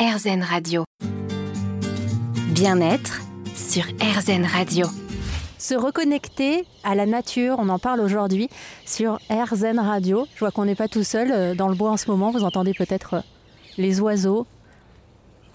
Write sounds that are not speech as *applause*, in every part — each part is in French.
RZN Radio. Bien-être sur RZN Radio. Se reconnecter à la nature, on en parle aujourd'hui sur RZN Radio. Je vois qu'on n'est pas tout seul euh, dans le bois en ce moment, vous entendez peut-être euh, les oiseaux.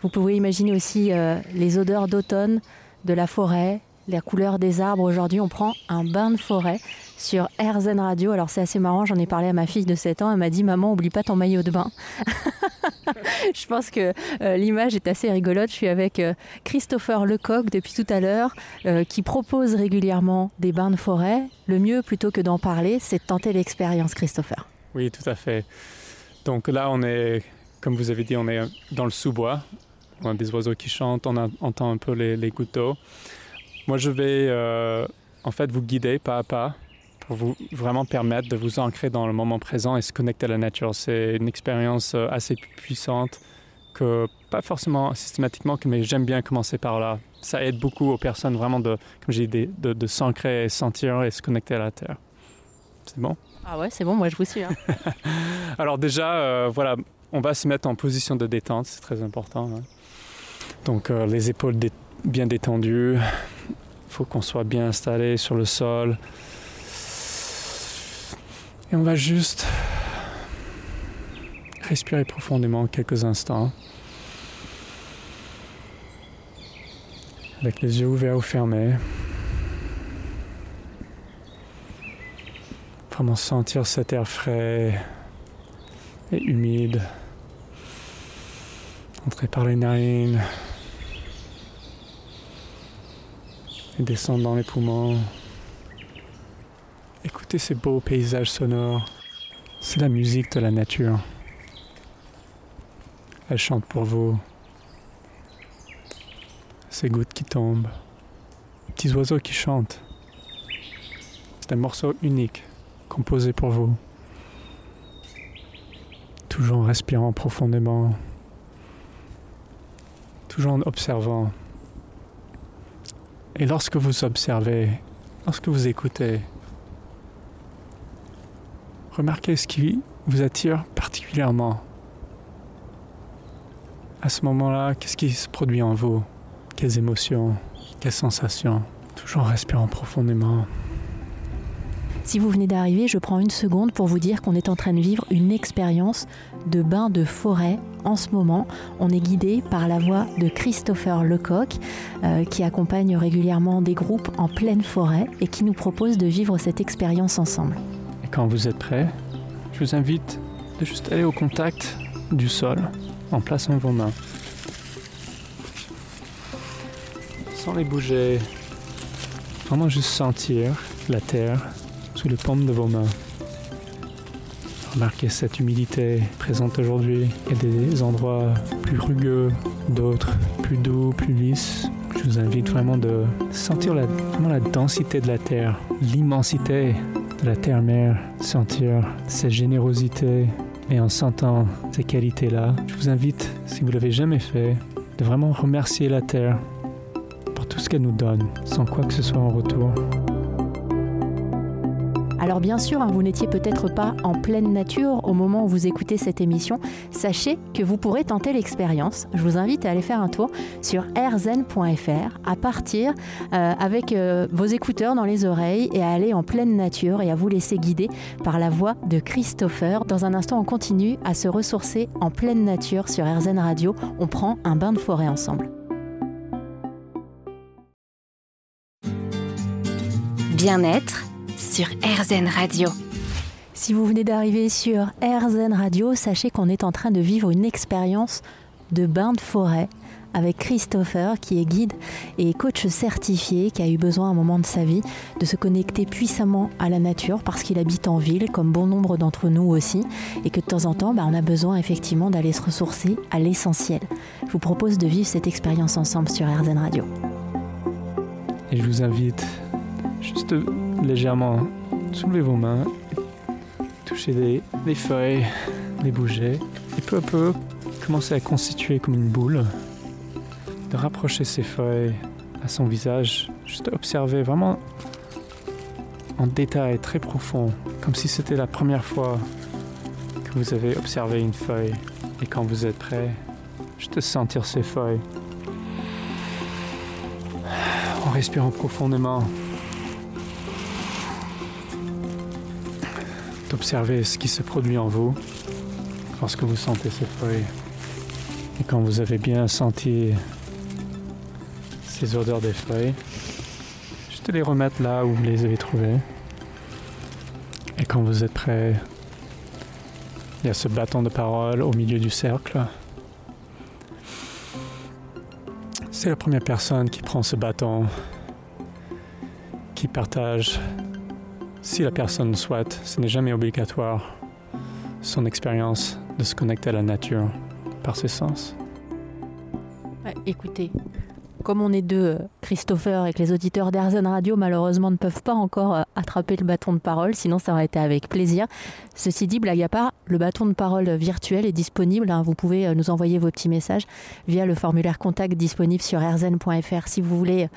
Vous pouvez imaginer aussi euh, les odeurs d'automne, de la forêt, la couleur des arbres. Aujourd'hui, on prend un bain de forêt sur RZN Radio. Alors c'est assez marrant, j'en ai parlé à ma fille de 7 ans, elle m'a dit maman, oublie pas ton maillot de bain. *laughs* je pense que euh, l'image est assez rigolote. Je suis avec euh, Christopher Lecoq depuis tout à l'heure, euh, qui propose régulièrement des bains de forêt. Le mieux, plutôt que d'en parler, c'est de tenter l'expérience, Christopher. Oui, tout à fait. Donc là, on est, comme vous avez dit, on est dans le sous-bois. On a des oiseaux qui chantent, on entend un peu les, les. Moi, je vais en fait vous guider pas à pas pour vous vraiment permettre de vous ancrer dans le moment présent et se connecter à la nature. C'est une expérience euh, assez puissante que pas forcément systématiquement, mais j'aime bien commencer par là. Ça aide beaucoup aux personnes vraiment de, comme j'ai dit, de, de s'ancrer, sentir et se connecter à la terre. C'est bon? Ah ouais, c'est bon, moi je vous suis. Hein. *laughs* Alors déjà, euh, voilà, on va se mettre en position de détente, c'est très important. Hein. Donc euh, les épaules dé bien détendues, il faut qu'on soit bien installé sur le sol. Et on va juste respirer profondément quelques instants. Avec les yeux ouverts ou fermés. Vraiment sentir cet air frais et humide entrer par les narines et descendre dans les poumons. Écoutez ces beaux paysages sonores. C'est la musique de la nature. Elle chante pour vous. Ces gouttes qui tombent. Les petits oiseaux qui chantent. C'est un morceau unique, composé pour vous. Toujours en respirant profondément. Toujours en observant. Et lorsque vous observez, lorsque vous écoutez, Remarquez ce qui vous attire particulièrement. À ce moment-là, qu'est-ce qui se produit en vous? Quelles émotions? Quelles sensations? Toujours en respirant profondément. Si vous venez d'arriver, je prends une seconde pour vous dire qu'on est en train de vivre une expérience de bain de forêt en ce moment. On est guidé par la voix de Christopher Lecoq, euh, qui accompagne régulièrement des groupes en pleine forêt et qui nous propose de vivre cette expérience ensemble. Et quand vous êtes prêt, je vous invite de juste aller au contact du sol en plaçant vos mains. Sans les bouger, vraiment juste sentir la terre sous les de vos mains. Remarquez cette humidité présente aujourd'hui. Il y a des endroits plus rugueux, d'autres plus doux, plus lisses. Je vous invite vraiment de sentir la, vraiment la densité de la terre, l'immensité de la terre-mère, sentir sa générosité et en sentant ces qualités-là, je vous invite, si vous ne l'avez jamais fait, de vraiment remercier la terre pour tout ce qu'elle nous donne, sans quoi que ce soit en retour. Alors bien sûr, hein, vous n'étiez peut-être pas en pleine nature au moment où vous écoutez cette émission. Sachez que vous pourrez tenter l'expérience. Je vous invite à aller faire un tour sur rzen.fr à partir euh, avec euh, vos écouteurs dans les oreilles et à aller en pleine nature et à vous laisser guider par la voix de Christopher. Dans un instant, on continue à se ressourcer en pleine nature sur RZN Radio. On prend un bain de forêt ensemble. Bien-être sur RZN Radio. Si vous venez d'arriver sur RZN Radio, sachez qu'on est en train de vivre une expérience de bain de forêt avec Christopher qui est guide et coach certifié qui a eu besoin à un moment de sa vie de se connecter puissamment à la nature parce qu'il habite en ville comme bon nombre d'entre nous aussi et que de temps en temps bah, on a besoin effectivement d'aller se ressourcer à l'essentiel. Je vous propose de vivre cette expérience ensemble sur RZN Radio. Et je vous invite juste légèrement soulever vos mains, toucher les, les feuilles, les bouger, et peu à peu commencer à constituer comme une boule, de rapprocher ces feuilles à son visage, juste observer vraiment en détail très profond, comme si c'était la première fois que vous avez observé une feuille. Et quand vous êtes prêt, juste sentir ces feuilles. En respirant profondément. D'observer ce qui se produit en vous lorsque vous sentez ces feuilles. Et quand vous avez bien senti ces odeurs des feuilles, juste les remettre là où vous les avez trouvées. Et quand vous êtes prêt, il y a ce bâton de parole au milieu du cercle. C'est la première personne qui prend ce bâton, qui partage, si la personne souhaite, ce n'est jamais obligatoire, son expérience de se connecter à la nature par ses sens. Ouais, écoutez, comme on est deux, Christopher, et que les auditeurs d'Airzen Radio malheureusement ne peuvent pas encore euh, attraper le bâton de parole, sinon ça aurait été avec plaisir. Ceci dit, blague à part, le bâton de parole virtuel est disponible. hein. Vous pouvez euh, nous envoyer vos petits messages via le formulaire contact disponible sur airzen.fr si vous voulez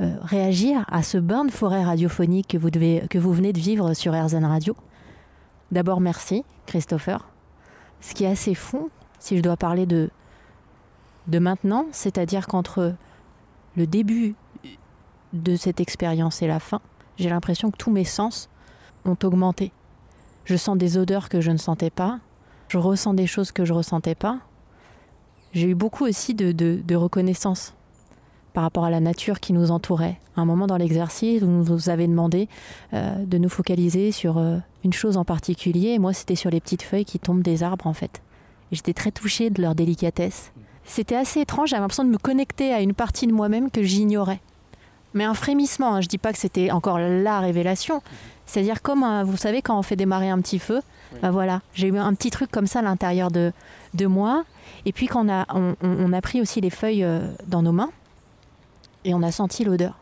euh, réagir à ce bain de forêt radiophonique que vous, devez, que vous venez de vivre sur Airzen Radio. D'abord, merci, Christopher. Ce qui est assez fou, si je dois parler de, de maintenant, c'est-à-dire qu'entre le début de cette expérience et la fin, j'ai l'impression que tous mes sens ont augmenté. Je sens des odeurs que je ne sentais pas, je ressens des choses que je ressentais pas. J'ai eu beaucoup aussi de, reconnaissance par rapport à la nature qui nous entourait. À un moment dans l'exercice, vous nous avez demandé euh, de nous focaliser sur euh, une chose en particulier, moi c'était sur les petites feuilles qui tombent des arbres en fait. J'étais très touchée de leur délicatesse. C'était assez étrange, j'avais l'impression de me connecter à une partie de moi-même que j'ignorais. Mais un frémissement, hein, je dis pas que c'était encore la révélation. C'est-à-dire comme, vous savez, quand on fait démarrer un petit feu, bah voilà, j'ai eu un petit truc comme ça à l'intérieur de, de moi. Et puis quand on a, on, on- on a pris aussi les feuilles euh, dans nos mains, et on a senti l'odeur.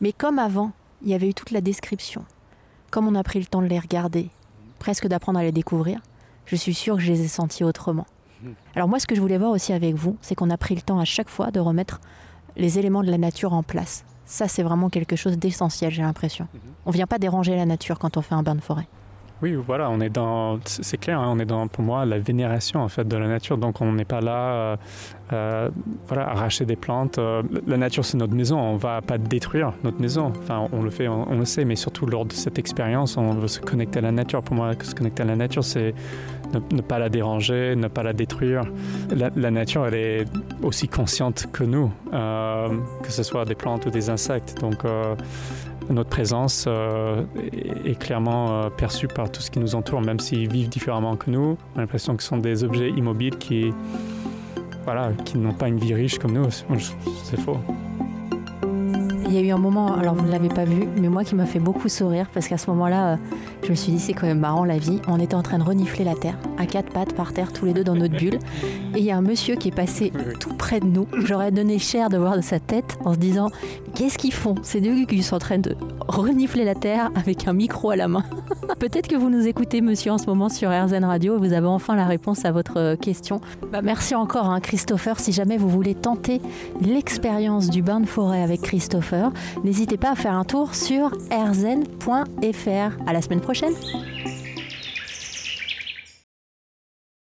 Mais comme avant, il y avait eu toute la description, comme on a pris le temps de les regarder, presque d'apprendre à les découvrir, je suis sûre que je les ai sentis autrement. Alors moi, ce que je voulais voir aussi avec vous, c'est qu'on a pris le temps à chaque fois de remettre les éléments de la nature en place. Ça, c'est vraiment quelque chose d'essentiel, j'ai l'impression. On vient pas déranger la nature quand on fait un bain de forêt. Oui, voilà, on est dans, c'est clair, hein, on est dans, pour moi, la vénération en fait de la nature. Donc, on n'est pas là, euh, euh, voilà, arracher des plantes. Euh, la nature, c'est notre maison. On va pas détruire notre maison. Enfin, on le fait, on, le sait, mais surtout lors de cette expérience, on veut se connecter à la nature. Pour moi, se connecter à la nature, c'est ne, pas la déranger, ne pas la détruire. La, nature, elle est aussi consciente que nous, que ce soit des plantes ou des insectes. Donc, notre présence euh, est, clairement euh, perçue par tout ce qui nous entoure, même s'ils vivent différemment que nous. On a l'impression que ce sont des objets immobiles qui, voilà, qui n'ont pas une vie riche comme nous. C'est faux. Il y a eu un moment, alors vous ne l'avez pas vu, mais moi qui m'a fait beaucoup sourire parce qu'à ce moment-là, euh, je me suis dit c'est quand même marrant la vie. On était en train de renifler la terre, à quatre pattes par terre, tous les deux dans notre bulle. Et il y a un monsieur qui est passé tout près de nous. J'aurais donné cher de voir de sa tête en se disant qu'est-ce qu'ils font? Ces deux qui sont en train de renifler la terre avec un micro à la main. *laughs* Peut-être que vous nous écoutez, monsieur, en ce moment sur RZN Radio et vous avez enfin la réponse à votre euh, question. Bah, merci encore, hein, Christopher. Si jamais vous voulez tenter l'expérience du bain de forêt avec Christopher, n'hésitez pas à faire un tour sur rzen.fr. À la semaine prochaine.